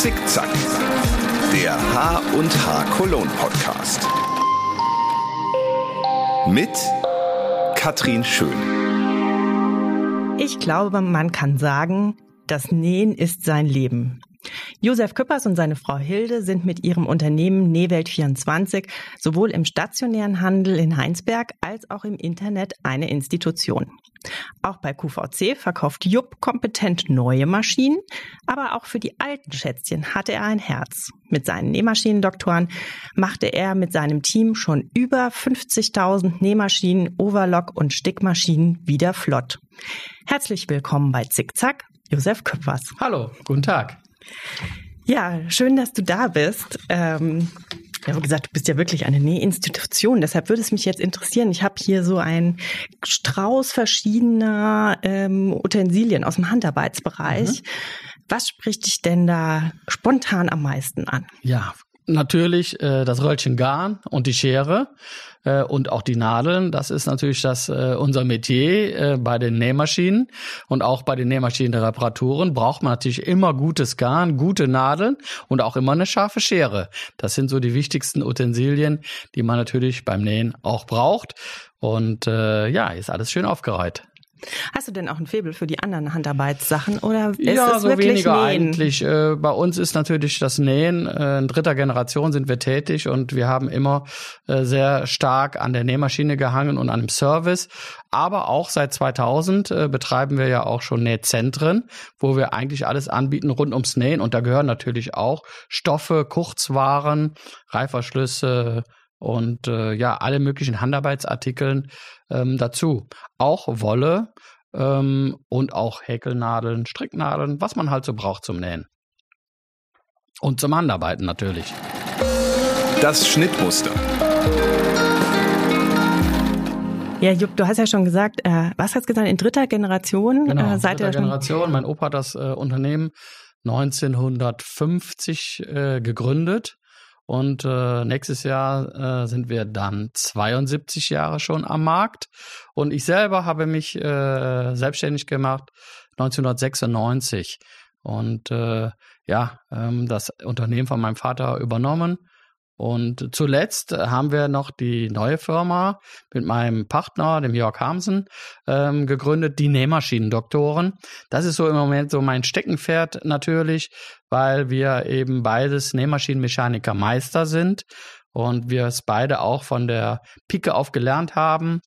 Zickzack, der H und H Cologne Podcast. Mit Katrin Schön. Ich glaube, man kann sagen, das Nähen ist sein Leben. Josef Küppers und seine Frau Hilde sind mit ihrem Unternehmen Nähwelt24 sowohl im stationären Handel in Heinsberg als auch im Internet eine Institution. Auch bei QVC verkauft Jupp kompetent neue Maschinen, aber auch für die alten Schätzchen hatte er ein Herz. Mit seinen Nähmaschinendoktoren machte er mit seinem Team schon über 50.000 Nähmaschinen, Overlock und Stickmaschinen wieder flott. Herzlich willkommen bei Zickzack, Josef Küppers. Hallo, guten Tag. Ja, schön, dass du da bist. Ähm, ja, wie gesagt, du bist ja wirklich eine Nähinstitution. Deshalb würde es mich jetzt interessieren. Ich habe hier so einen Strauß verschiedener ähm, Utensilien aus dem Handarbeitsbereich. Mhm. Was spricht dich denn da spontan am meisten an? Ja, natürlich äh, das Röllchen Garn und die Schere äh, und auch die Nadeln. Das ist natürlich das äh, unser Metier äh, bei den Nähmaschinen und auch bei den Nähmaschinen der Reparaturen braucht man natürlich immer gutes Garn, gute Nadeln und auch immer eine scharfe Schere. Das sind so die wichtigsten Utensilien, die man natürlich beim Nähen auch braucht. Und äh, ja, ist alles schön aufgereiht. Hast du denn auch ein Faible für die anderen Handarbeitssachen oder ist ja, es so wirklich weniger Nähen? eigentlich. Äh, bei uns ist natürlich das Nähen, äh, in dritter Generation sind wir tätig und wir haben immer äh, sehr stark an der Nähmaschine gehangen und an dem Service. Aber auch seit 2000 äh, betreiben wir ja auch schon Nähzentren, wo wir eigentlich alles anbieten rund ums Nähen und da gehören natürlich auch Stoffe, Kurzwaren, Reiferschlüsse, und äh, ja, alle möglichen Handarbeitsartikeln ähm, dazu. Auch Wolle ähm, und auch Häkelnadeln, Stricknadeln, was man halt so braucht zum Nähen. Und zum Handarbeiten natürlich. Das Schnittmuster. Ja, Jupp, du hast ja schon gesagt, äh, was hast du gesagt, in dritter Generation Genau, äh, seid dritter? Generation. Mein Opa hat das äh, Unternehmen 1950 äh, gegründet. Und äh, nächstes Jahr äh, sind wir dann 72 Jahre schon am Markt. Und ich selber habe mich äh, selbstständig gemacht 1996. Und äh, ja, ähm, das Unternehmen von meinem Vater übernommen. Und zuletzt haben wir noch die neue Firma mit meinem Partner, dem Jörg Hamsen, ähm, gegründet, die Nähmaschinendoktoren. Das ist so im Moment so mein Steckenpferd natürlich, weil wir eben beides Nähmaschinenmechaniker Meister sind und wir es beide auch von der Pike auf gelernt haben.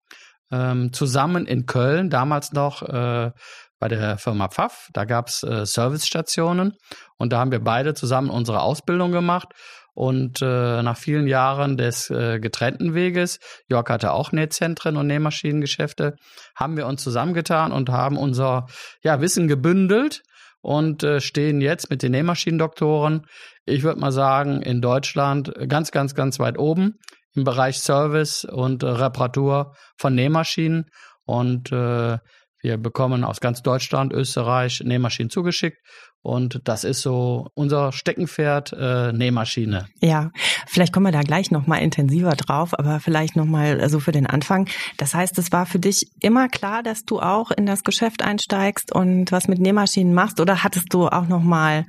Ähm, zusammen in Köln, damals noch äh, bei der Firma Pfaff, da gab's äh, Servicestationen und da haben wir beide zusammen unsere Ausbildung gemacht und äh, nach vielen Jahren des äh, getrennten Weges, Jörg hatte auch Nähzentren und Nähmaschinengeschäfte, haben wir uns zusammengetan und haben unser ja, Wissen gebündelt und äh, stehen jetzt mit den Nähmaschinendoktoren, ich würde mal sagen, in Deutschland ganz, ganz, ganz weit oben im Bereich Service und äh, Reparatur von Nähmaschinen. Und äh, wir bekommen aus ganz Deutschland, Österreich Nähmaschinen zugeschickt und das ist so unser Steckenpferd, äh, Nähmaschine. Ja, vielleicht kommen wir da gleich nochmal intensiver drauf, aber vielleicht nochmal so also für den Anfang. Das heißt, es war für dich immer klar, dass du auch in das Geschäft einsteigst und was mit Nähmaschinen machst oder hattest du auch nochmal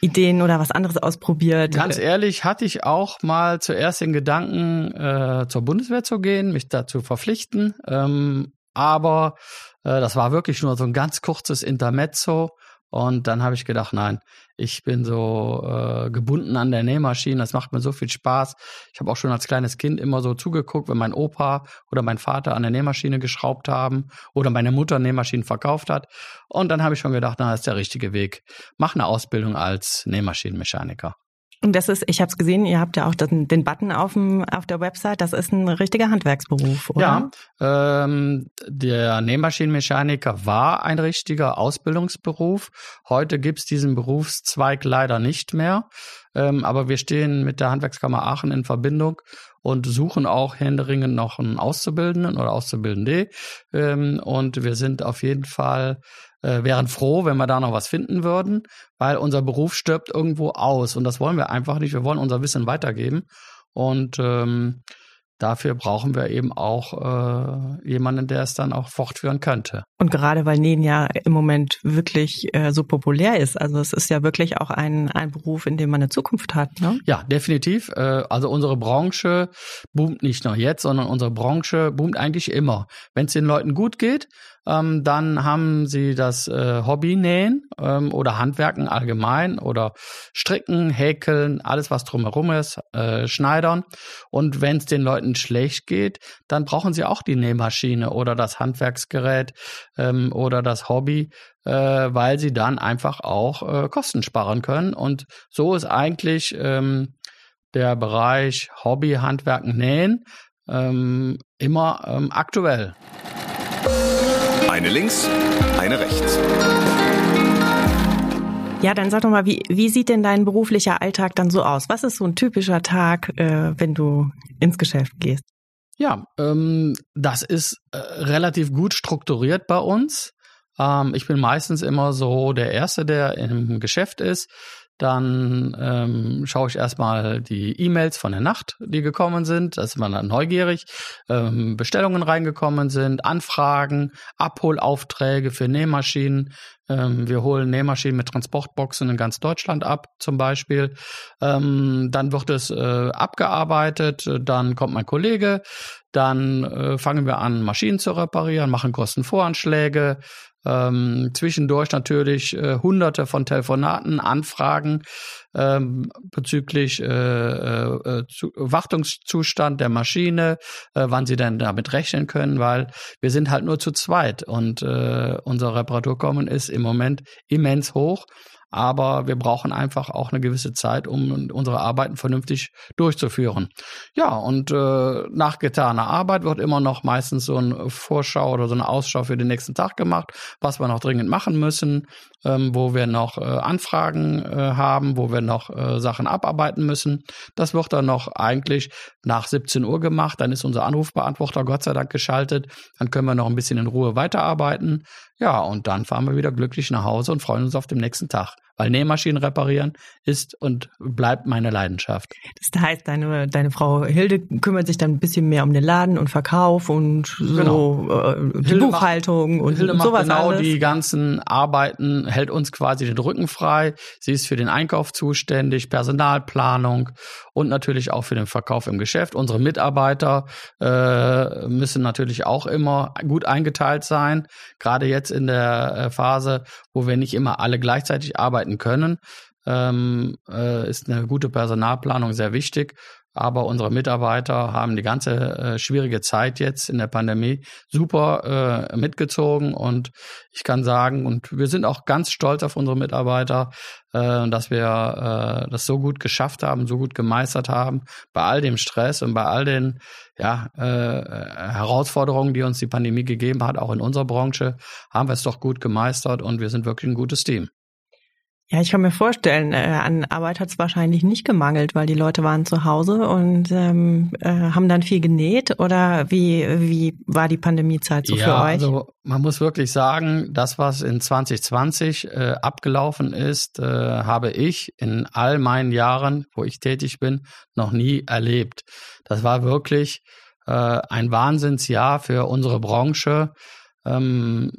Ideen oder was anderes ausprobiert? Ganz ehrlich, hatte ich auch mal zuerst den Gedanken, äh, zur Bundeswehr zu gehen, mich dazu verpflichten. Ähm, aber äh, das war wirklich nur so ein ganz kurzes Intermezzo. Und dann habe ich gedacht, nein, ich bin so äh, gebunden an der Nähmaschine, das macht mir so viel Spaß. Ich habe auch schon als kleines Kind immer so zugeguckt, wenn mein Opa oder mein Vater an der Nähmaschine geschraubt haben oder meine Mutter Nähmaschinen verkauft hat. Und dann habe ich schon gedacht, na, das ist der richtige Weg. Mach eine Ausbildung als Nähmaschinenmechaniker. Und das ist, ich habe es gesehen, ihr habt ja auch den, den Button auf, dem, auf der Website, das ist ein richtiger Handwerksberuf, oder? Ja, ähm, der Nähmaschinenmechaniker war ein richtiger Ausbildungsberuf. Heute gibt's diesen Berufszweig leider nicht mehr. Ähm, aber wir stehen mit der Handwerkskammer Aachen in Verbindung und suchen auch händeringend noch einen Auszubildenden oder Auszubildende. Ähm, und wir sind auf jeden Fall äh, wären froh, wenn wir da noch was finden würden, weil unser Beruf stirbt irgendwo aus und das wollen wir einfach nicht. Wir wollen unser Wissen weitergeben und ähm, dafür brauchen wir eben auch äh, jemanden, der es dann auch fortführen könnte. Und gerade weil Nähen ja im Moment wirklich äh, so populär ist, also es ist ja wirklich auch ein, ein Beruf, in dem man eine Zukunft hat. Ne? Ja, definitiv. Äh, also unsere Branche boomt nicht nur jetzt, sondern unsere Branche boomt eigentlich immer. Wenn es den Leuten gut geht, ähm, dann haben sie das äh, Hobby nähen ähm, oder Handwerken allgemein oder Stricken, Häkeln, alles was drumherum ist, äh, Schneidern. Und wenn es den Leuten schlecht geht, dann brauchen sie auch die Nähmaschine oder das Handwerksgerät ähm, oder das Hobby, äh, weil sie dann einfach auch äh, Kosten sparen können. Und so ist eigentlich ähm, der Bereich Hobby, Handwerken, Nähen ähm, immer ähm, aktuell. Eine links, eine rechts. Ja, dann sag doch mal, wie, wie sieht denn dein beruflicher Alltag dann so aus? Was ist so ein typischer Tag, äh, wenn du ins Geschäft gehst? Ja, ähm, das ist äh, relativ gut strukturiert bei uns. Ähm, ich bin meistens immer so der Erste, der im Geschäft ist. Dann ähm, schaue ich erstmal die E-Mails von der Nacht, die gekommen sind. Da ist man dann neugierig. Ähm, Bestellungen reingekommen sind, Anfragen, Abholaufträge für Nähmaschinen. Ähm, wir holen Nähmaschinen mit Transportboxen in ganz Deutschland ab, zum Beispiel. Ähm, dann wird es äh, abgearbeitet. Dann kommt mein Kollege. Dann äh, fangen wir an, Maschinen zu reparieren, machen Kostenvoranschläge, ähm, zwischendurch natürlich äh, hunderte von Telefonaten, Anfragen ähm, bezüglich äh, äh, zu, Wartungszustand der Maschine, äh, wann sie denn damit rechnen können, weil wir sind halt nur zu zweit und äh, unser Reparaturkommen ist im Moment immens hoch aber wir brauchen einfach auch eine gewisse Zeit, um unsere Arbeiten vernünftig durchzuführen. Ja, und äh, nach getaner Arbeit wird immer noch meistens so eine Vorschau oder so eine Ausschau für den nächsten Tag gemacht, was wir noch dringend machen müssen, ähm, wo wir noch äh, Anfragen äh, haben, wo wir noch äh, Sachen abarbeiten müssen. Das wird dann noch eigentlich nach 17 Uhr gemacht. Dann ist unser Anrufbeantworter Gott sei Dank geschaltet. Dann können wir noch ein bisschen in Ruhe weiterarbeiten. Ja, und dann fahren wir wieder glücklich nach Hause und freuen uns auf den nächsten Tag. Weil Nähmaschinen reparieren ist und bleibt meine Leidenschaft. Das heißt, deine, deine Frau Hilde kümmert sich dann ein bisschen mehr um den Laden und Verkauf und so genau. äh, die Buchhaltung macht, und Hilde macht sowas genau alles. die ganzen Arbeiten, hält uns quasi den Rücken frei. Sie ist für den Einkauf zuständig, Personalplanung und natürlich auch für den Verkauf im Geschäft. Unsere Mitarbeiter äh, müssen natürlich auch immer gut eingeteilt sein. Gerade jetzt in der äh, Phase, wo wir nicht immer alle gleichzeitig arbeiten können, ähm, äh, ist eine gute Personalplanung sehr wichtig. Aber unsere Mitarbeiter haben die ganze äh, schwierige Zeit jetzt in der Pandemie super äh, mitgezogen und ich kann sagen, und wir sind auch ganz stolz auf unsere Mitarbeiter, äh, dass wir äh, das so gut geschafft haben, so gut gemeistert haben, bei all dem Stress und bei all den ja, äh, Herausforderungen, die uns die Pandemie gegeben hat, auch in unserer Branche, haben wir es doch gut gemeistert und wir sind wirklich ein gutes Team. Ja, ich kann mir vorstellen, äh, an Arbeit hat es wahrscheinlich nicht gemangelt, weil die Leute waren zu Hause und ähm, äh, haben dann viel genäht. Oder wie, wie war die Pandemiezeit so ja, für euch? Also man muss wirklich sagen, das, was in 2020 äh, abgelaufen ist, äh, habe ich in all meinen Jahren, wo ich tätig bin, noch nie erlebt. Das war wirklich äh, ein Wahnsinnsjahr für unsere Branche. Ähm,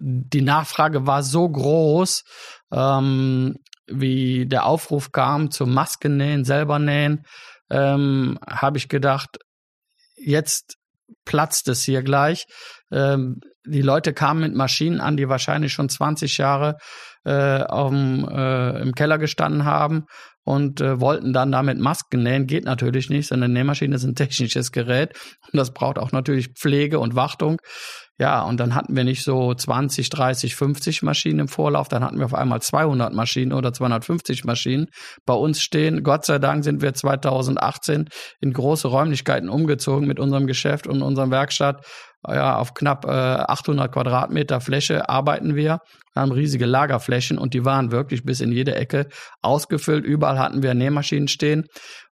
die Nachfrage war so groß, ähm, wie der Aufruf kam zum Maskennähen, selber nähen, ähm, habe ich gedacht, jetzt platzt es hier gleich. Ähm, die Leute kamen mit Maschinen an, die wahrscheinlich schon 20 Jahre äh, aufm, äh, im Keller gestanden haben und äh, wollten dann damit Masken nähen. Geht natürlich nicht, sondern Nähmaschine ist ein technisches Gerät und das braucht auch natürlich Pflege und Wartung. Ja, und dann hatten wir nicht so 20, 30, 50 Maschinen im Vorlauf, dann hatten wir auf einmal 200 Maschinen oder 250 Maschinen bei uns stehen. Gott sei Dank sind wir 2018 in große Räumlichkeiten umgezogen mit unserem Geschäft und unserem Werkstatt. Ja, auf knapp äh, 800 Quadratmeter Fläche arbeiten wir, haben riesige Lagerflächen und die waren wirklich bis in jede Ecke ausgefüllt. Überall hatten wir Nähmaschinen stehen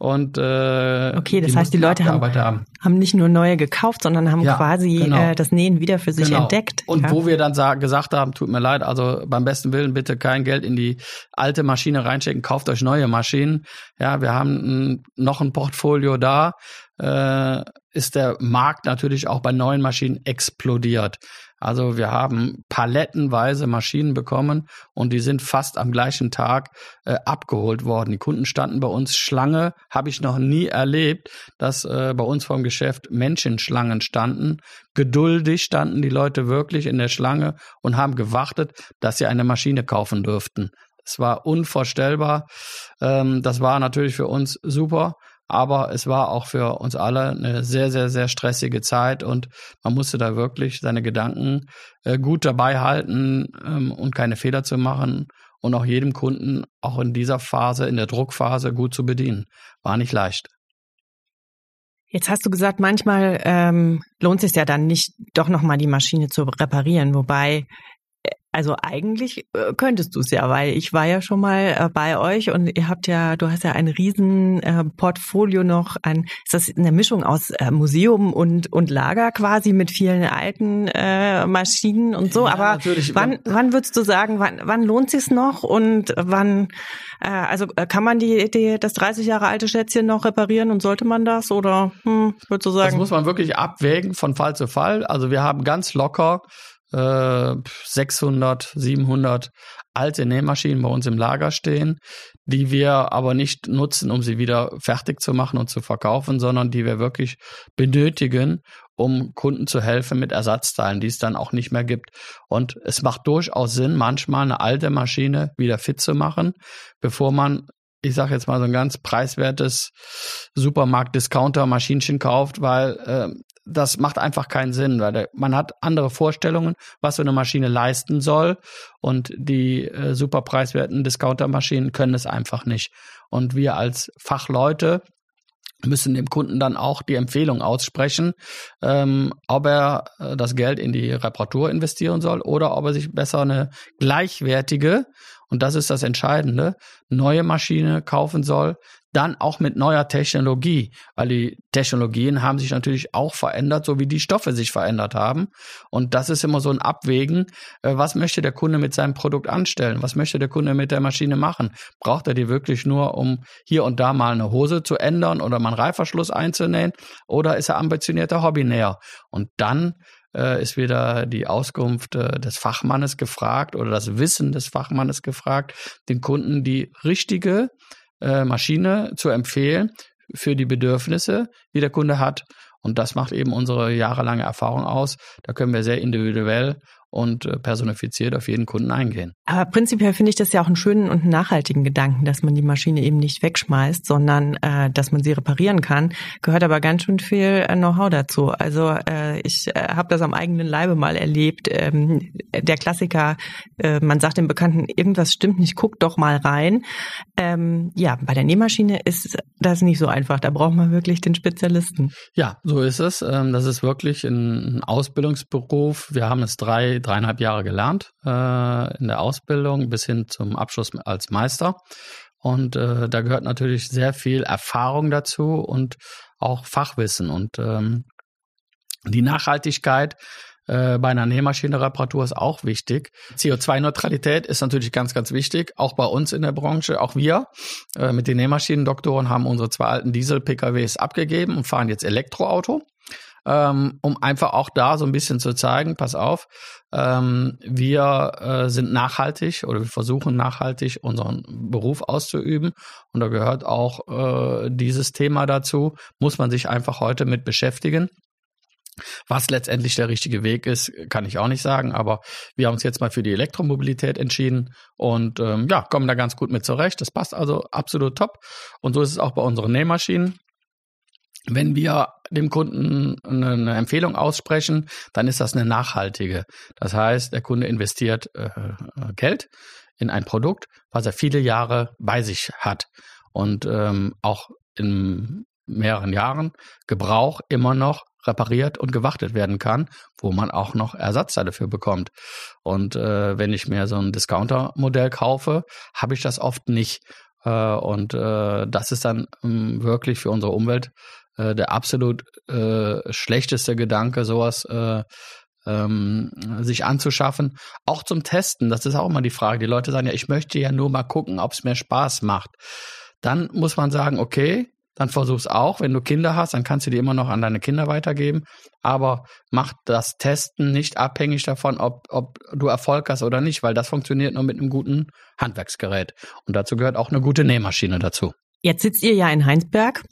und äh, okay, das die heißt, die Leute haben, haben, haben nicht nur neue gekauft, sondern haben Ja, quasi genau. äh, das Nähen wieder für sich Genau. entdeckt. Und ja. wo wir dann sa- gesagt haben, tut mir leid, also beim besten Willen bitte kein Geld in die alte Maschine reinstecken, kauft euch neue Maschinen. Ja, wir haben noch ein Portfolio da, äh, ist der Markt natürlich auch bei neuen Maschinen explodiert. Also wir haben palettenweise Maschinen bekommen und die sind fast am gleichen Tag äh, abgeholt worden. Die Kunden standen bei uns Schlange, habe ich noch nie erlebt, dass äh, bei uns vom Geschäft Menschenschlangen standen. Geduldig standen die Leute wirklich in der Schlange und haben gewartet, dass sie eine Maschine kaufen dürften. Es war unvorstellbar. Ähm, das war natürlich für uns super aber es war auch für uns alle eine sehr, sehr, sehr stressige Zeit und man musste da wirklich seine Gedanken äh, gut dabei halten ähm, und keine Fehler zu machen und auch jedem Kunden auch in dieser Phase, in der Druckphase gut zu bedienen. War nicht leicht. Jetzt hast du gesagt, manchmal ähm, lohnt es sich ja dann nicht, doch nochmal die Maschine zu reparieren, wobei also eigentlich äh, könntest du es ja, weil ich war ja schon mal äh, bei euch und ihr habt ja, du hast ja ein riesen äh, Portfolio noch an, ist das eine Mischung aus Museum und und Lager quasi mit vielen alten Maschinen und so. Ja, Aber wann wann würdest du sagen, wann wann lohnt sich's noch und wann also kann man die, die das 30 Jahre alte Schätzchen noch reparieren und sollte man das oder hm, würdest du sagen? Das muss man wirklich abwägen von Fall zu Fall. Also wir haben ganz locker 600, äh, 700 alte Nähmaschinen bei uns im Lager stehen, die wir aber nicht nutzen, um sie wieder fertig zu machen und zu verkaufen, sondern die wir wirklich benötigen, um Kunden zu helfen mit Ersatzteilen, die es dann auch nicht mehr gibt. Und es macht durchaus Sinn, manchmal eine alte Maschine wieder fit zu machen, bevor man ich sage jetzt mal so ein ganz preiswertes Supermarkt-Discounter-Maschinchen kauft, weil äh, das macht einfach keinen Sinn, weil man hat andere Vorstellungen, was so eine Maschine leisten soll und die äh, super preiswerten Discounter-Maschinen können es einfach nicht. Und wir als Fachleute müssen dem Kunden dann auch die Empfehlung aussprechen, ähm, ob er äh, das Geld in die Reparatur investieren soll oder ob er sich besser eine gleichwertige, und das ist das Entscheidende, neue Maschine kaufen soll, dann auch mit neuer Technologie, weil die Technologien haben sich natürlich auch verändert, so wie die Stoffe sich verändert haben. Und das ist immer so ein Abwägen, äh, was möchte der Kunde mit seinem Produkt anstellen, was möchte der Kunde mit der Maschine machen. Braucht er die wirklich nur, um hier und da mal eine Hose zu ändern oder mal einen Reifverschluss einzunähen, oder ist er ambitionierter Hobbynäher? Und dann äh, ist wieder die Auskunft äh, des Fachmannes gefragt oder das Wissen des Fachmannes gefragt, den Kunden die richtige äh, Maschine zu empfehlen für die Bedürfnisse, die der Kunde hat. Und das macht eben unsere jahrelange Erfahrung aus. Da können wir sehr individuell und äh, personifiziert auf jeden Kunden eingehen. Aber prinzipiell finde ich das ja auch einen schönen und nachhaltigen Gedanken, dass man die Maschine eben nicht wegschmeißt, sondern äh, dass man sie reparieren kann. Gehört aber ganz schön viel äh, Know-how dazu. Also äh, ich äh, habe das am eigenen Leibe mal erlebt. Ähm, der Klassiker, äh, man sagt dem Bekannten, irgendwas stimmt nicht, guck doch mal rein. Ähm, ja, bei der Nähmaschine ist das nicht so einfach. Da braucht man wirklich den Spezialisten. Ja, so ist es. Ähm, das ist wirklich ein Ausbildungsberuf. Wir haben es drei dreieinhalb Jahre gelernt äh, in der Ausbildung bis hin zum Abschluss als Meister. Und äh, da gehört natürlich sehr viel Erfahrung dazu und auch Fachwissen. Und ähm, die Nachhaltigkeit äh, bei einer Nähmaschinenreparatur ist auch wichtig. CO2-Neutralität ist natürlich ganz, ganz wichtig, auch bei uns in der Branche. Auch wir äh, mit den Nähmaschinendoktoren haben unsere zwei alten Diesel-PKWs abgegeben und fahren jetzt Elektroauto ähm, um einfach auch da so ein bisschen zu zeigen, pass auf, ähm, wir äh, sind nachhaltig oder wir versuchen nachhaltig unseren Beruf auszuüben. Und da gehört auch äh, dieses Thema dazu, muss man sich einfach heute mit beschäftigen. Was letztendlich der richtige Weg ist, kann ich auch nicht sagen, aber wir haben uns jetzt mal für die Elektromobilität entschieden und ähm, ja, kommen da ganz gut mit zurecht. Das passt also absolut top. Und so ist es auch bei unseren Nähmaschinen. Wenn wir dem Kunden eine Empfehlung aussprechen, dann ist das eine nachhaltige. Das heißt, der Kunde investiert äh, Geld in ein Produkt, was er viele Jahre bei sich hat und ähm, auch in mehreren Jahren Gebrauch immer noch repariert und gewartet werden kann, wo man auch noch Ersatzteile dafür bekommt. Und äh, wenn ich mir so ein Discounter-Modell kaufe, habe ich das oft nicht. Äh, und äh, das ist dann ähm, wirklich für unsere Umwelt äh, der absolut äh, schlechteste Gedanke, sowas äh, ähm, sich anzuschaffen. Auch zum Testen, das ist auch immer die Frage. Die Leute sagen ja, ich möchte ja nur mal gucken, ob es mir Spaß macht. Dann muss man sagen, okay, dann versuch's auch. Wenn du Kinder hast, dann kannst du die immer noch an deine Kinder weitergeben. Aber mach das Testen nicht abhängig davon, ob, ob du Erfolg hast oder nicht, weil das funktioniert nur mit einem guten Handwerksgerät. Und dazu gehört auch eine gute Nähmaschine dazu. Jetzt sitzt ihr ja in Heinsberg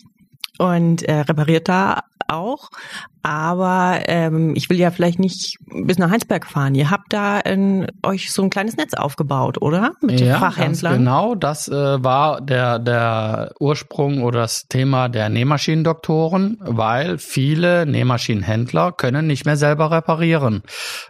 und äh, repariert da auch. Aber ähm, ich will ja vielleicht nicht bis nach Heinsberg fahren. Ihr habt da in, euch so ein kleines Netz aufgebaut, oder? Mit ja, Fachhändlern. genau, das äh, war der, der Ursprung oder das Thema der Nähmaschinendoktoren, weil viele Nähmaschinenhändler können nicht mehr selber reparieren,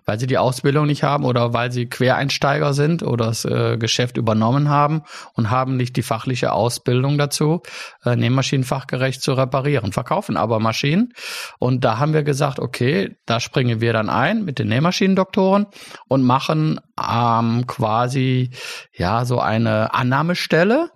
weil sie die Ausbildung nicht haben oder weil sie Quereinsteiger sind oder das äh, Geschäft übernommen haben und haben nicht die fachliche Ausbildung dazu, äh, Nähmaschinenfachgerecht zu reparieren, verkaufen aber Maschinen. Und da haben wir gesagt, okay, da springen wir dann ein mit den Nähmaschinendoktoren und machen ähm, quasi ja so eine Annahmestelle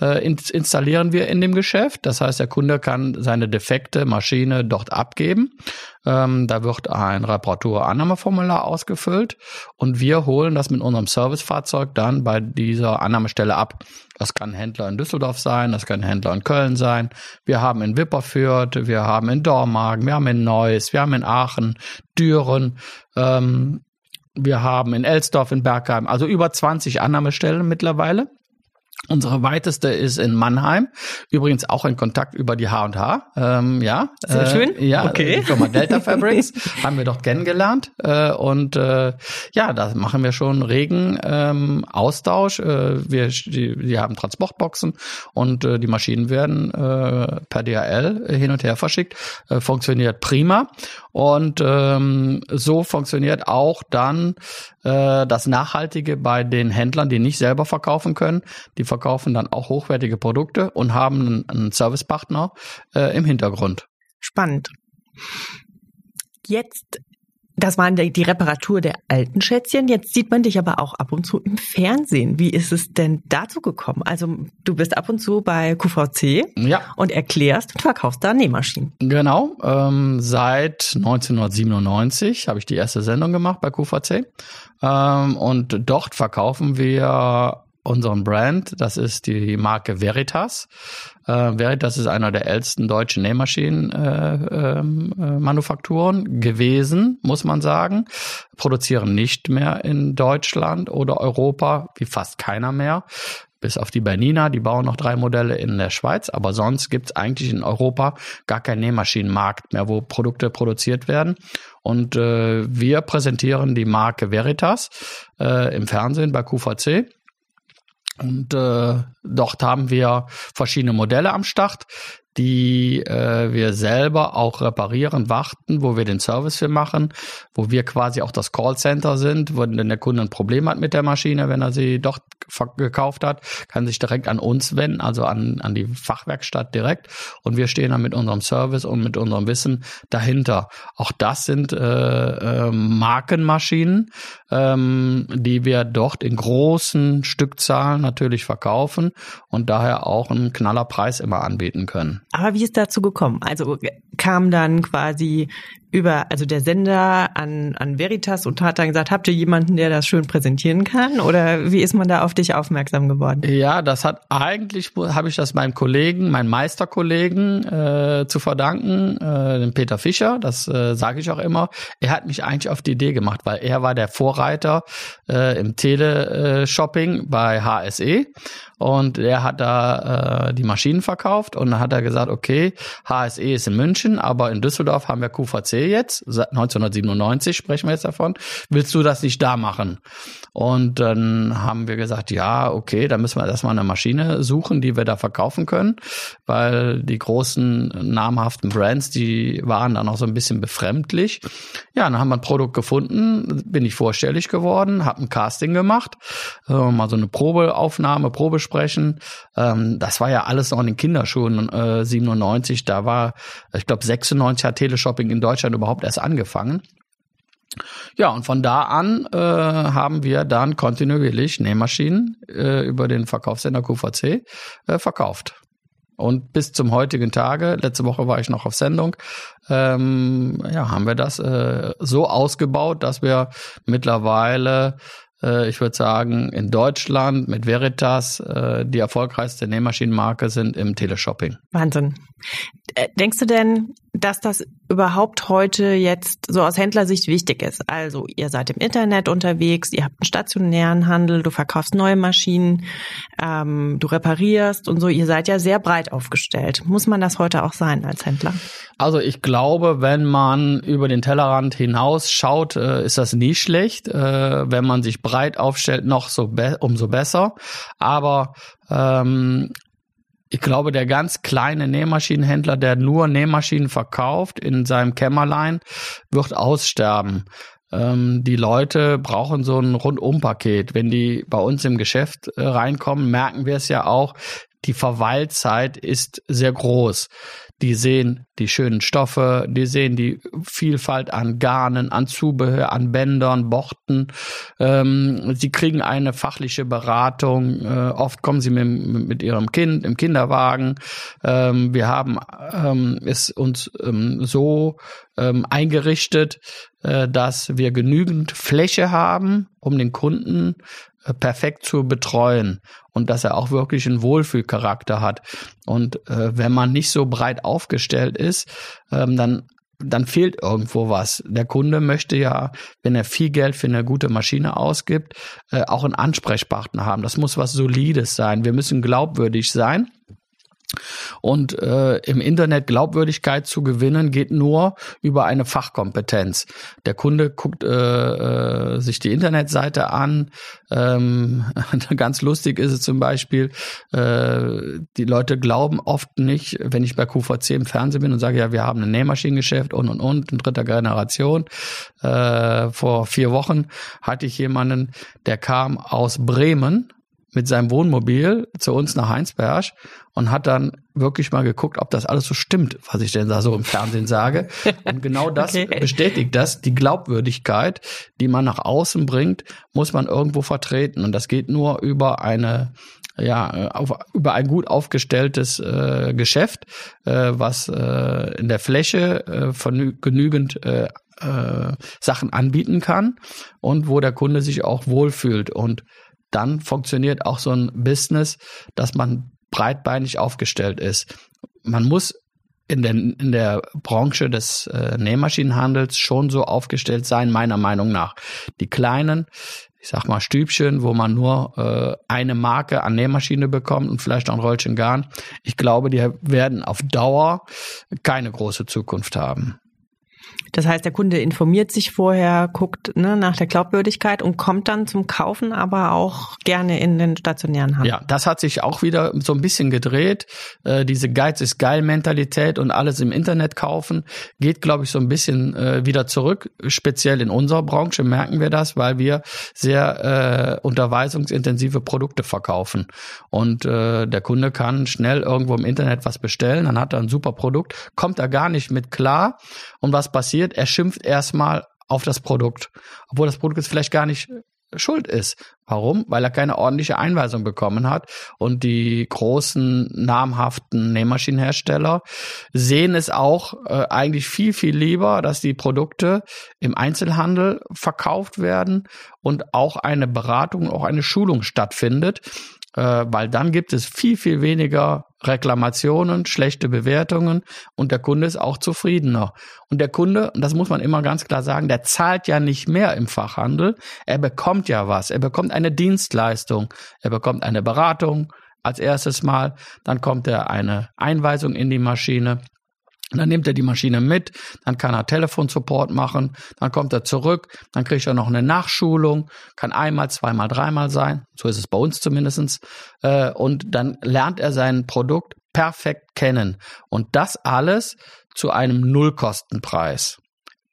äh, installieren wir in dem Geschäft. Das heißt, der Kunde kann seine defekte Maschine dort abgeben. Ähm, da wird ein Reparaturannahmeformular ausgefüllt und wir holen das mit unserem Servicefahrzeug dann bei dieser Annahmestelle ab. Das kann ein Händler in Düsseldorf sein, das kann ein Händler in Köln sein. Wir haben in Wipperfürth, wir haben in Dormagen, wir haben in Neuss, wir haben in Aachen, Düren, ähm, wir haben in Elsdorf, in Bergheim, also über 20 Annahmestellen mittlerweile. Unsere weiteste ist in Mannheim. Übrigens auch in Kontakt über die H&H. Ähm, ja. Sehr äh, schön. Ja, okay. die Firma Delta Fabrics haben wir dort kennengelernt. Äh, und äh, ja, da machen wir schon regen ähm, Austausch. Äh, wir die, die haben Transportboxen und äh, die Maschinen werden äh, per DHL hin und her verschickt. Äh, funktioniert prima. Und ähm, so funktioniert auch dann äh, das Nachhaltige bei den Händlern, die nicht selber verkaufen können. Die verkaufen dann auch hochwertige Produkte und haben einen, Servicepartner äh, im Hintergrund. Spannend. Jetzt das waren die, die Reparatur der alten Schätzchen. Jetzt sieht man dich aber auch ab und zu im Fernsehen. Wie ist es denn dazu gekommen? Also du bist ab und zu bei QVC ja. und erklärst und verkaufst da Nähmaschinen. Genau. Ähm, seit 1997 habe ich die erste Sendung gemacht bei QVC. Ähm, und dort verkaufen wir unseren Brand. Das ist die Marke Veritas. Äh, Veritas ist einer der ältesten deutschen Nähmaschinenmanufakturen äh, äh, gewesen, muss man sagen. Produzieren nicht mehr in Deutschland oder Europa, wie fast keiner mehr. Bis auf die Bernina, die bauen noch drei Modelle in der Schweiz, aber sonst gibt es eigentlich in Europa gar keinen Nähmaschinenmarkt mehr, wo Produkte produziert werden. Und äh, wir präsentieren die Marke Veritas äh, im Fernsehen bei QVC und äh, dort haben wir verschiedene Modelle am Start die äh, wir selber auch reparieren, warten, wo wir den Service für machen, wo wir quasi auch das Callcenter sind, wo wenn der Kunde ein Problem hat mit der Maschine, wenn er sie doch gekauft hat, kann sich direkt an uns wenden, also an, an die Fachwerkstatt direkt. Und wir stehen dann mit unserem Service und mit unserem Wissen dahinter. Auch das sind äh, äh, Markenmaschinen, ähm, die wir dort in großen Stückzahlen natürlich verkaufen und daher auch einen Knallerpreis immer anbieten können. Aber wie ist dazu gekommen? Also kam dann quasi über, also der Sender an, an Veritas und hat dann gesagt, habt ihr jemanden, der das schön präsentieren kann? Oder wie ist man da auf dich aufmerksam geworden? Ja, das hat eigentlich, habe ich das meinem Kollegen, meinem Meisterkollegen äh, zu verdanken, äh, dem Peter Fischer, das äh, sage ich auch immer. Er hat mich eigentlich auf die Idee gemacht, weil er war der Vorreiter äh, im Teleshopping bei HSE und er hat da äh, die Maschinen verkauft und dann hat er gesagt, okay, HSE ist in München, aber in Düsseldorf haben wir QVC jetzt, seit 1997 sprechen wir jetzt davon, willst du das nicht da machen? Und dann haben wir gesagt, ja, okay, dann müssen wir erstmal eine Maschine suchen, die wir da verkaufen können, weil die großen namhaften Brands, die waren dann auch so ein bisschen befremdlich. Ja, dann haben wir ein Produkt gefunden, bin ich vorstellig geworden, habe ein Casting gemacht, äh, mal so eine Probeaufnahme, Probesprechen. Ähm, das war ja alles noch in den Kinderschuhen, äh, 97, da war, ich glaube 96 hat Teleshopping in Deutschland überhaupt erst angefangen. Ja, und von da an äh, haben wir dann kontinuierlich Nähmaschinen äh, über den Verkaufssender QVC äh, verkauft. Und bis zum heutigen Tage, letzte Woche war ich noch auf Sendung, ähm, ja, haben wir das äh, so ausgebaut, dass wir mittlerweile Äh, ich würde sagen, in Deutschland mit Veritas äh, die erfolgreichste Nähmaschinenmarke sind im Teleshopping. Wahnsinn. Äh, denkst du denn, dass das überhaupt heute jetzt so aus Händlersicht wichtig ist? Also ihr seid im Internet unterwegs, ihr habt einen stationären Handel, du verkaufst neue Maschinen, ähm, du reparierst und so. Ihr seid ja sehr breit aufgestellt. Muss man das heute auch sein als Händler? Also ich glaube, wenn man über den Tellerrand hinaus schaut, äh, ist das nie schlecht. Äh, wenn man sich breit aufstellt, noch so be umso besser. Aber ähm, ich glaube, der ganz kleine Nähmaschinenhändler, der nur Nähmaschinen verkauft in seinem Kämmerlein, wird aussterben. Ähm, die Leute brauchen so ein Rundumpaket. Wenn die bei uns im Geschäft äh, reinkommen, merken wir es ja auch, die Verweilzeit ist sehr groß. Die sehen die schönen Stoffe, die sehen die Vielfalt an Garnen, an Zubehör, an Bändern, Borten. Ähm, sie kriegen eine fachliche Beratung. Äh, oft kommen sie mit, mit, ihrem Kind im Kinderwagen. Ähm, wir haben ähm, es uns ähm, so ähm, eingerichtet, äh, dass wir genügend Fläche haben, um den Kunden perfekt zu betreuen und dass er auch wirklich einen Wohlfühlcharakter hat. Und äh, wenn man nicht so breit aufgestellt ist, ähm, dann dann fehlt irgendwo was. Der Kunde möchte ja, wenn er viel Geld für eine gute Maschine ausgibt, äh, auch einen Ansprechpartner haben. Das muss was Solides sein. Wir müssen glaubwürdig sein. Und äh, im Internet Glaubwürdigkeit zu gewinnen, geht nur über eine Fachkompetenz. Der Kunde guckt äh, äh, sich die Internetseite an. Ähm, ganz lustig ist es zum Beispiel, äh, die Leute glauben oft nicht, wenn ich bei QVC im Fernsehen bin und sage, ja, wir haben ein Nähmaschinengeschäft und und und in dritter Generation. Äh, vor vier Wochen hatte ich jemanden, der kam aus Bremen mit seinem Wohnmobil zu uns nach Heinsberg und hat dann wirklich mal geguckt, ob das alles so stimmt, was ich denn da so im Fernsehen sage. Und genau das okay. bestätigt das. Die Glaubwürdigkeit, die man nach außen bringt, muss man irgendwo vertreten. Und das geht nur über eine ja, auf, über ein gut aufgestelltes äh, Geschäft, äh, was äh, in der Fläche äh, von genügend äh, äh, Sachen anbieten kann und wo der Kunde sich auch wohlfühlt. Und dann funktioniert auch so ein Business, dass man breitbeinig aufgestellt ist. Man muss in der, in der Branche des äh, Nähmaschinenhandels schon so aufgestellt sein, meiner Meinung nach. Die kleinen, ich sag mal Stübchen, wo man nur äh, eine Marke an Nähmaschine bekommt und vielleicht noch ein Rollchen Garn. Ich glaube, die werden auf Dauer keine große Zukunft haben. Das heißt, der Kunde informiert sich vorher, guckt ne, nach der Glaubwürdigkeit und kommt dann zum Kaufen, aber auch gerne in den stationären Handel. Ja, das hat sich auch wieder so ein bisschen gedreht. Äh, diese Geiz ist geil Mentalität und alles im Internet kaufen geht, glaube ich, so ein bisschen äh, wieder zurück. Speziell in unserer Branche merken wir das, weil wir sehr äh, unterweisungsintensive Produkte verkaufen. Und äh, der Kunde kann schnell irgendwo im Internet was bestellen, dann hat er ein super Produkt, kommt er gar nicht mit klar. Und was passiert? Passiert? Er schimpft erstmal auf das Produkt, obwohl das Produkt jetzt vielleicht gar nicht schuld ist. Warum? Weil er keine ordentliche Einweisung bekommen hat. Und die großen, namhaften Nähmaschinenhersteller sehen es auch äh, eigentlich viel, viel lieber, dass die Produkte im Einzelhandel verkauft werden und auch eine Beratung, auch eine Schulung stattfindet, weil dann gibt es viel, viel weniger Reklamationen, schlechte Bewertungen und der Kunde ist auch zufriedener. Und der Kunde, und das muss man immer ganz klar sagen, der zahlt ja nicht mehr im Fachhandel, er bekommt ja was, er bekommt eine Dienstleistung, er bekommt eine Beratung als erstes Mal, dann kommt er eine Einweisung in die Maschine dann nimmt er die Maschine mit, dann kann er Telefonsupport machen, dann kommt er zurück, dann kriegt er noch eine Nachschulung, kann einmal, zweimal, dreimal sein, so ist es bei uns zumindestens, äh, und dann lernt er sein Produkt perfekt kennen. Und das alles zu einem Nullkostenpreis.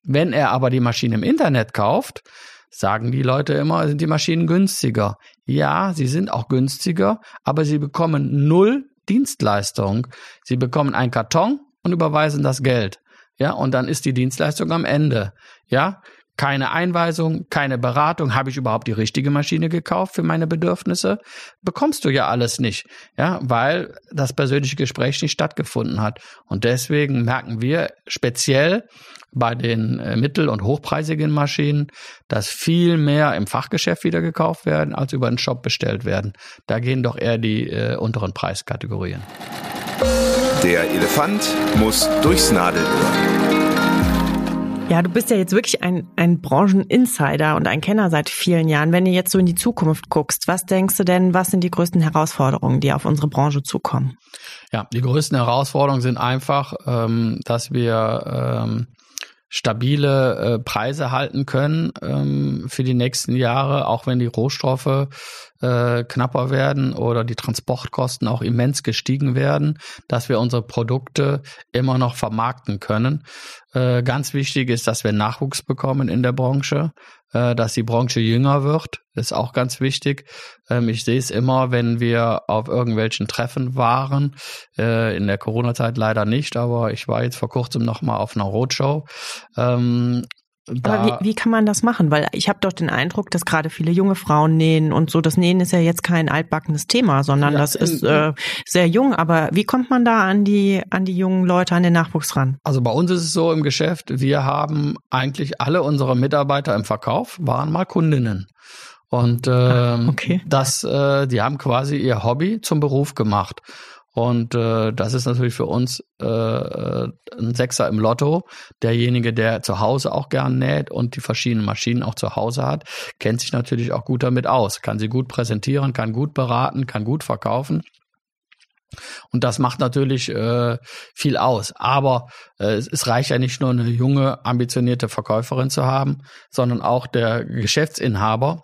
Wenn er aber die Maschine im Internet kauft, sagen die Leute immer, sind die Maschinen günstiger. Ja, sie sind auch günstiger, aber sie bekommen null Dienstleistung. Sie bekommen einen Karton, und überweisen das Geld. Ja, und dann ist die Dienstleistung am Ende. Ja, keine Einweisung, keine Beratung. Habe ich überhaupt die richtige Maschine gekauft für meine Bedürfnisse? Bekommst du ja alles nicht. Ja, weil das persönliche Gespräch nicht stattgefunden hat. Und deswegen merken wir speziell bei den äh, mittel- und hochpreisigen Maschinen, dass viel mehr im Fachgeschäft wieder gekauft werden, als über den Shop bestellt werden. Da gehen doch eher die äh, unteren Preiskategorien. Der Elefant muss durchs Nadelöhr. Ja, du bist ja jetzt wirklich ein, ein Brancheninsider und ein Kenner seit vielen Jahren. Wenn du jetzt so in die Zukunft guckst, was denkst du denn, was sind die größten Herausforderungen, die auf unsere Branche zukommen? Ja, die größten Herausforderungen sind einfach, ähm, dass wir ähm, stabile äh, Preise halten können ähm, für die nächsten Jahre, auch wenn die Rohstoffe äh, knapper werden oder die Transportkosten auch immens gestiegen werden, dass wir unsere Produkte immer noch vermarkten können. Äh, ganz wichtig ist, dass wir Nachwuchs bekommen in der Branche, dass die Branche jünger wird, ist auch ganz wichtig. Ähm, ich sehe es immer, wenn wir auf irgendwelchen Treffen waren, äh, in der Corona-Zeit leider nicht, aber ich war jetzt vor kurzem nochmal auf einer Roadshow ähm, aber wie, wie kann man das machen? Weil ich habe doch den Eindruck, dass gerade viele junge Frauen nähen und so. Das Nähen ist ja jetzt kein altbackenes Thema, sondern ja, das ist äh, sehr jung. Aber wie kommt man da an die an die jungen Leute, an den Nachwuchs ran? Also bei uns ist es so im Geschäft, wir haben eigentlich alle unsere Mitarbeiter im Verkauf waren mal Kundinnen. Und äh, okay. das, äh, die haben quasi ihr Hobby zum Beruf gemacht. Und äh, das ist natürlich für uns äh, ein Sechser im Lotto. Derjenige, der zu Hause auch gern näht und die verschiedenen Maschinen auch zu Hause hat, kennt sich natürlich auch gut damit aus, kann sie gut präsentieren, kann gut beraten, kann gut verkaufen. Und das macht natürlich äh, viel aus. Aber äh, es reicht ja nicht nur eine junge, ambitionierte Verkäuferin zu haben, sondern auch der Geschäftsinhaber,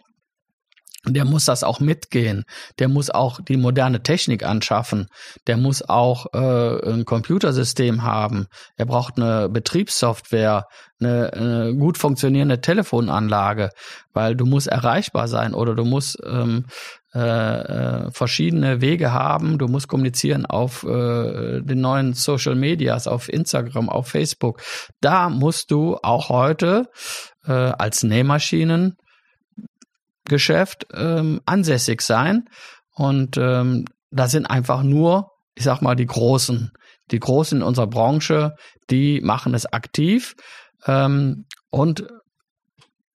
der muss das auch mitgehen. Der muss auch die moderne Technik anschaffen. Der muss auch äh, ein Computersystem haben. Er braucht eine Betriebssoftware, eine, eine gut funktionierende Telefonanlage, weil du musst erreichbar sein oder du musst ähm, äh, äh, verschiedene Wege haben. Du musst kommunizieren auf äh, den neuen Social Medias, auf Instagram, auf Facebook. Da musst du auch heute äh, als Nähmaschinen Geschäft ähm, ansässig sein. Und ähm, das sind einfach nur, ich sag mal, die Großen. Die Großen in unserer Branche, die machen es aktiv. Ähm, und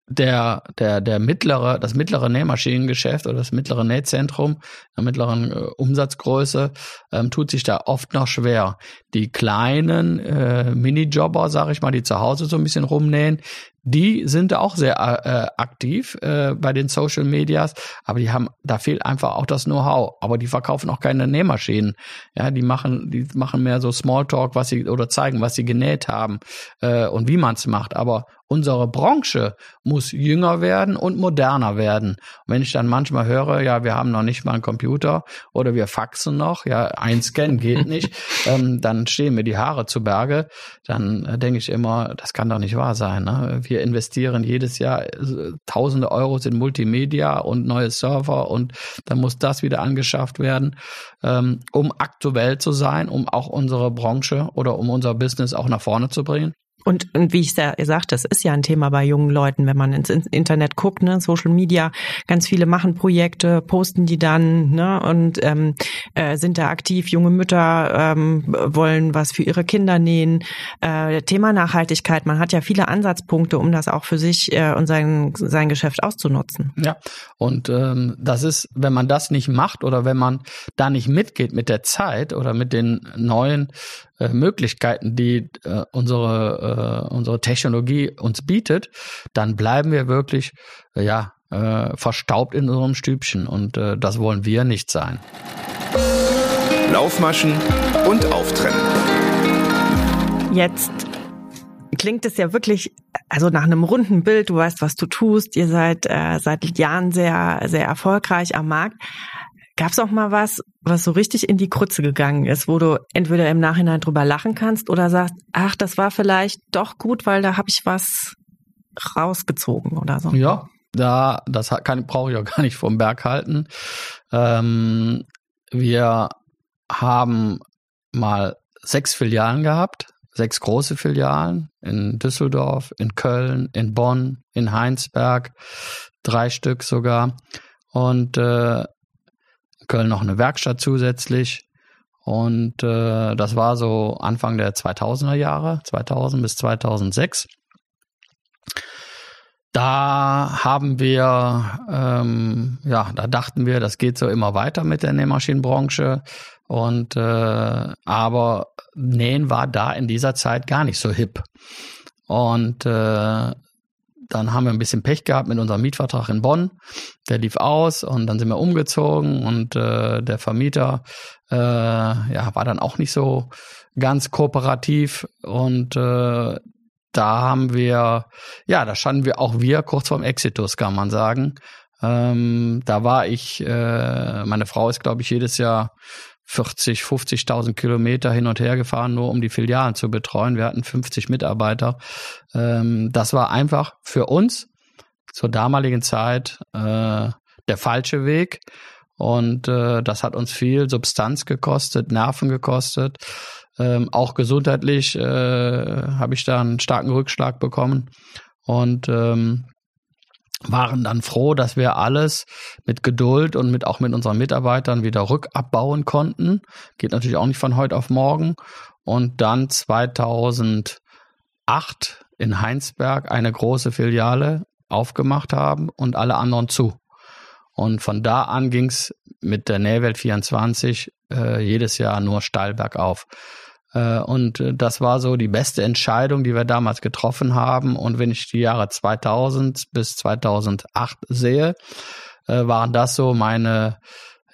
der, der, der mittlere, das mittlere Nähmaschinengeschäft oder das mittlere Nähzentrum, der mittleren äh, Umsatzgröße, ähm, tut sich da oft noch schwer. Die kleinen äh, Minijobber, sage ich mal, die zu Hause so ein bisschen rumnähen, die sind auch sehr äh, aktiv äh, bei den Social Medias, aber die haben, da fehlt einfach auch das Know-how. Aber die verkaufen auch keine Nähmaschinen. Ja, die machen, die machen mehr so Smalltalk, was sie oder zeigen, was sie genäht haben äh, und wie man es macht. Aber unsere Branche muss jünger werden und moderner werden. Und wenn ich dann manchmal höre, ja, wir haben noch nicht mal einen Computer oder wir faxen noch, ja, einscannen geht nicht, ähm, dann stehen mir die Haare zu Berge. Dann äh, denke ich immer, das kann doch nicht wahr sein. Ne? Wir investieren jedes Jahr äh, tausende Euros in Multimedia und neue Server und dann muss das wieder angeschafft werden, ähm, um aktuell zu sein, um auch unsere Branche oder um unser Business auch nach vorne zu bringen. Und, und wie ich ja sagte, das ist ja ein Thema bei jungen Leuten, wenn man ins Internet guckt, ne, Social Media, ganz viele machen Projekte, posten die dann, ne, und ähm, äh, sind da aktiv. Junge Mütter ähm, wollen was für ihre Kinder nähen. Äh, Thema Nachhaltigkeit, man hat ja viele Ansatzpunkte, um das auch für sich äh, und sein, sein Geschäft auszunutzen. Ja, und ähm, das ist, wenn man das nicht macht oder wenn man da nicht mitgeht mit der Zeit oder mit den neuen äh, Möglichkeiten, die äh, unsere, äh, unsere Technologie uns bietet, dann bleiben wir wirklich, äh, ja, äh, verstaubt in unserem Stübchen und äh, das wollen wir nicht sein. Laufmaschen und Auftrennen. Jetzt klingt es ja wirklich, also nach einem runden Bild, du weißt, was du tust, ihr seid äh, seit Jahren sehr, sehr erfolgreich am Markt. Gab es auch mal was, was so richtig in die Krütze gegangen ist, wo du entweder im Nachhinein drüber lachen kannst oder sagst, ach, das war vielleicht doch gut, weil da habe ich was rausgezogen oder so? Ja, da, das brauche ich auch gar nicht vom Berg halten. Ähm, wir haben mal sechs Filialen gehabt, sechs große Filialen in Düsseldorf, in Köln, in Bonn, in Heinsberg, drei Stück sogar. Und äh, Köln noch eine Werkstatt zusätzlich. Und äh, das war so Anfang der 2000er Jahre, 2000 bis 2006. Da haben wir, ähm, ja, da dachten wir, das geht so immer weiter mit der Nähmaschinenbranche. Und äh, aber Nähen war da in dieser Zeit gar nicht so hip. Und äh, dann haben wir ein bisschen Pech gehabt mit unserem Mietvertrag in Bonn. Der lief aus und dann sind wir umgezogen und äh, der Vermieter äh, ja, war dann auch nicht so ganz kooperativ und äh, da haben wir, ja, da standen wir auch wir kurz vorm Exitus, kann man sagen. Ähm, da war ich, äh, meine Frau ist, glaube ich, jedes Jahr 40, 50.000 Kilometer hin und her gefahren, nur um die Filialen zu betreuen. Wir hatten 50 Mitarbeiter. Ähm, das war einfach für uns zur damaligen Zeit äh, der falsche Weg. Und äh, das hat uns viel Substanz gekostet, Nerven gekostet. Ähm, auch gesundheitlich äh, habe ich da einen starken Rückschlag bekommen. Und ähm, waren dann froh, dass wir alles mit Geduld und mit auch mit unseren Mitarbeitern wieder rückabbauen konnten. Geht natürlich auch nicht von heute auf morgen. Und dann 2008 in Heinsberg eine große Filiale aufgemacht haben und alle anderen zu. Und von da an ging es mit der Nähwelt 24 äh, jedes Jahr nur steil bergauf. Äh, und äh, das war so die beste Entscheidung, die wir damals getroffen haben. Und wenn ich die Jahre 2000 bis 2008 sehe, äh, waren das so meine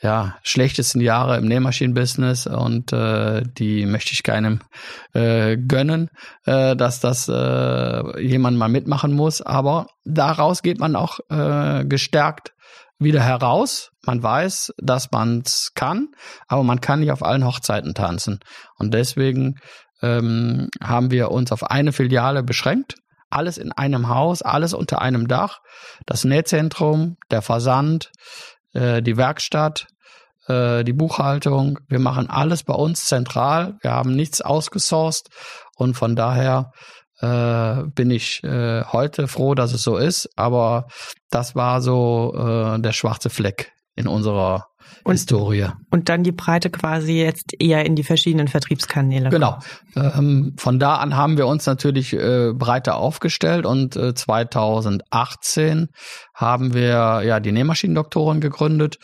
ja, schlechtesten Jahre im Nähmaschinenbusiness und äh, die möchte ich keinem äh, gönnen, äh, dass das äh, jemand mal mitmachen muss. Aber daraus geht man auch äh, gestärkt wieder heraus. Man weiß, dass man es kann, aber man kann nicht auf allen Hochzeiten tanzen. Und deswegen ähm, haben wir uns auf eine Filiale beschränkt. Alles in einem Haus, alles unter einem Dach. Das Nähzentrum, der Versand, äh, die Werkstatt, äh, die Buchhaltung. Wir machen alles bei uns zentral. Wir haben nichts ausgesourced und von daher äh, bin ich äh, heute froh, dass es so ist. Aber das war so äh, der schwarze Fleck in unserer und, Historie. Und dann die Breite quasi jetzt eher in die verschiedenen Vertriebskanäle. Genau. Ähm, von da an haben wir uns natürlich äh, breiter aufgestellt und äh, 2018 haben wir ja die Nähmaschinendoktoren gegründet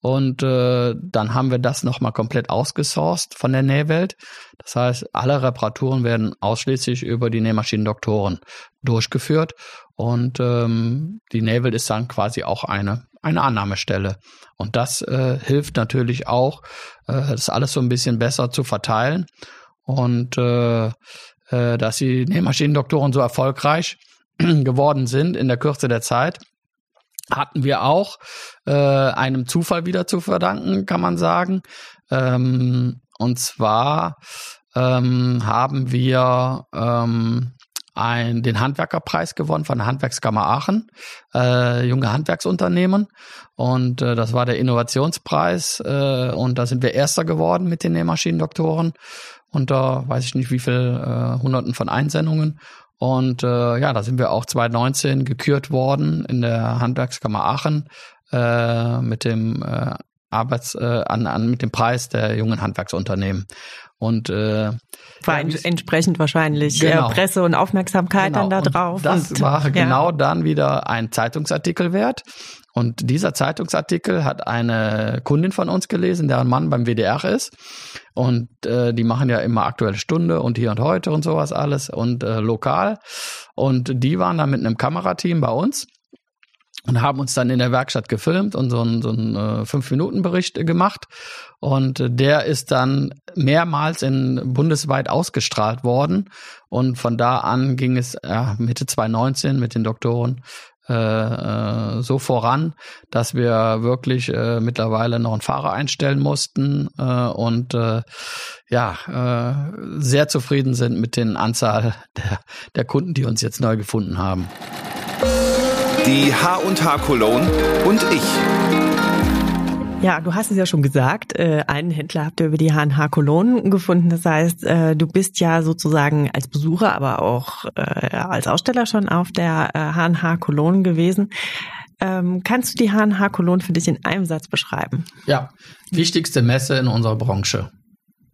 und äh, dann haben wir das nochmal komplett ausgesourced von der Nähwelt. Das heißt, alle Reparaturen werden ausschließlich über die Nähmaschinendoktoren durchgeführt und ähm, die Nähwelt ist dann quasi auch eine eine Annahmestelle. Und das äh, hilft natürlich auch, äh, das alles so ein bisschen besser zu verteilen. Und äh, äh, dass die Nähmaschinendoktoren so erfolgreich geworden sind in der Kürze der Zeit, hatten wir auch äh, einem Zufall wieder zu verdanken, kann man sagen. Ähm, und zwar ähm, haben wir ähm, ein, den Handwerkerpreis gewonnen von der Handwerkskammer Aachen, äh, junge Handwerksunternehmen. Und äh, das war der Innovationspreis. Äh, und da sind wir Erster geworden mit den Nähmaschinendoktoren. Unter weiß ich nicht wie viel äh, Hunderten von Einsendungen. Und äh, ja, da sind wir auch 2019 gekürt worden in der Handwerkskammer Aachen äh, mit dem äh, Arbeits äh, an, an mit dem Preis der jungen Handwerksunternehmen. Und äh, war ja, entsprechend wahrscheinlich äh, genau. Presse und Aufmerksamkeit genau. dann da drauf. Und das und, war genau dann wieder ein Zeitungsartikel wert. Und dieser Zeitungsartikel hat eine Kundin von uns gelesen, deren Mann beim WDR ist. Und äh, die machen ja immer aktuelle Stunde und hier und heute und sowas alles und äh, lokal. Und die waren dann mit einem Kamerateam bei uns und haben uns dann in der Werkstatt gefilmt und so einen, so einen äh, Fünf-Minuten-Bericht gemacht. Und äh, der ist dann mehrmals in bundesweit ausgestrahlt worden. Und von da an ging es ja, Mitte 2019 mit den Doktoren äh, äh, so voran, dass wir wirklich äh, mittlerweile noch einen Fahrer einstellen mussten äh, und äh, ja äh, sehr zufrieden sind mit den Anzahl der, der Kunden, die uns jetzt neu gefunden haben. Die H&H Cologne und ich. Ja, du hast es ja schon gesagt, äh, einen Händler habt ihr über die H&H Cologne gefunden. Das heißt, äh, du bist ja sozusagen als Besucher, aber auch äh, als Aussteller schon auf der H&H Cologne gewesen. Ähm, kannst du die H&H Cologne für dich in einem Satz beschreiben? Ja, wichtigste Messe in unserer Branche.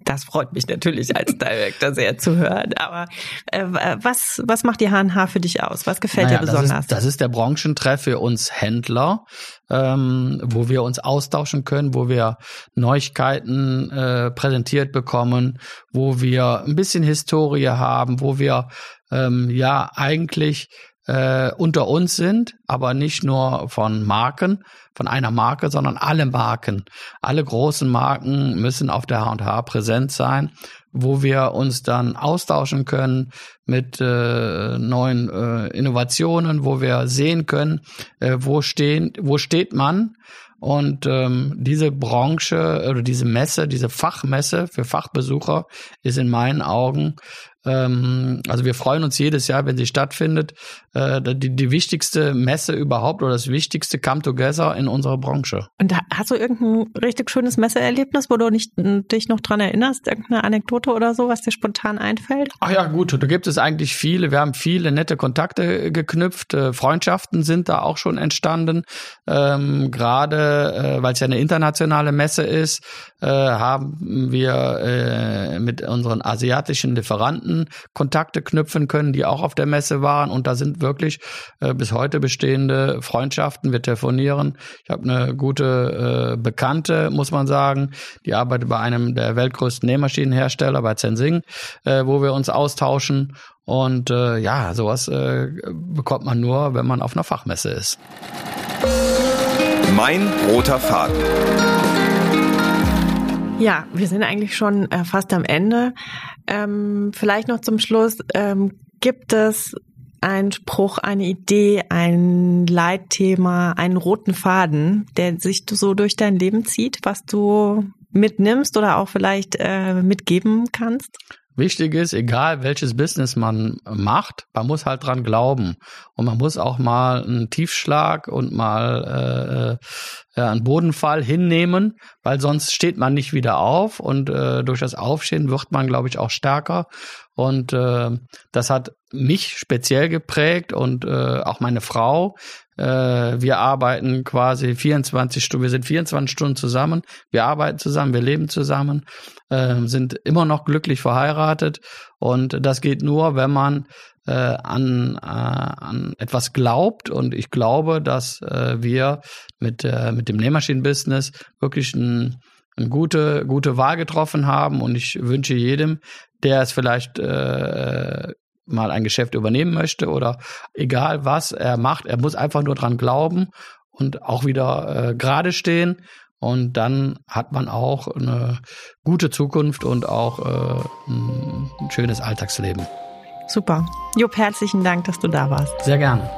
Das freut mich natürlich als Director sehr zu hören. Aber äh, was, was macht die H&H für dich aus? Was gefällt naja, dir besonders? Das ist, das ist der Branchentreff für uns Händler, ähm, wo wir uns austauschen können, wo wir Neuigkeiten äh, präsentiert bekommen, wo wir ein bisschen Historie haben, wo wir ähm, ja eigentlich äh, unter uns sind, aber nicht nur von Marken, von einer Marke, sondern alle Marken. Alle großen Marken müssen auf der H&H präsent sein, wo wir uns dann austauschen können mit äh, neuen äh, Innovationen, wo wir sehen können, äh, wo stehen, wo steht man und ähm, diese Branche oder diese Messe, diese Fachmesse für Fachbesucher ist in meinen Augen ähm, also wir freuen uns jedes Jahr, wenn sie stattfindet. Äh, die, die wichtigste Messe überhaupt oder das wichtigste Come Together in unserer Branche. Und hast du irgendein richtig schönes Messeerlebnis, wo du nicht, dich noch dran erinnerst? Irgendeine Anekdote oder so, was dir spontan einfällt? Ach ja, gut, da gibt es eigentlich viele. Wir haben viele nette Kontakte geknüpft. Äh, Freundschaften sind da auch schon entstanden. Ähm, Gerade äh, weil es ja eine internationale Messe ist, äh, haben wir äh, mit unseren asiatischen Lieferanten Kontakte knüpfen können, die auch auf der Messe waren. Und da sind wirklich äh, bis heute bestehende Freundschaften. Wir telefonieren. Ich habe eine gute äh, Bekannte, muss man sagen, die arbeitet bei einem der weltgrößten Nähmaschinenhersteller, bei Zensing, äh, wo wir uns austauschen. Und äh, ja, sowas äh, bekommt man nur, wenn man auf einer Fachmesse ist. Mein roter Faden. Ja, wir sind eigentlich schon äh, fast am Ende. Ähm, vielleicht noch zum Schluss. Ähm, gibt es einen Spruch, eine Idee, ein Leitthema, einen roten Faden, der sich so durch dein Leben zieht, was du mitnimmst oder auch vielleicht äh, mitgeben kannst? Wichtig ist, egal welches Business man macht, man muss halt dran glauben. Und man muss auch mal einen Tiefschlag und mal äh, äh, einen Bodenfall hinnehmen, weil sonst steht man nicht wieder auf. Und äh, durch das Aufstehen wird man, glaube ich, auch stärker. Und äh, das hat mich speziell geprägt und äh, auch meine Frau. Äh, wir arbeiten quasi 24 Stunden, wir sind 24 Stunden zusammen, wir arbeiten zusammen, wir leben zusammen, äh, sind immer noch glücklich verheiratet. Und das geht nur, wenn man äh, an, äh, an etwas glaubt. Und ich glaube, dass äh, wir mit, äh, mit dem Nähmaschinenbusiness wirklich ein eine gute, gute Wahl getroffen haben. Und ich wünsche jedem, der es vielleicht äh, mal ein Geschäft übernehmen möchte oder egal was er macht, er muss einfach nur dran glauben und auch wieder äh, gerade stehen. Und dann hat man auch eine gute Zukunft und auch äh, ein schönes Alltagsleben. Super. Jupp, herzlichen Dank, dass du da warst. Sehr gerne.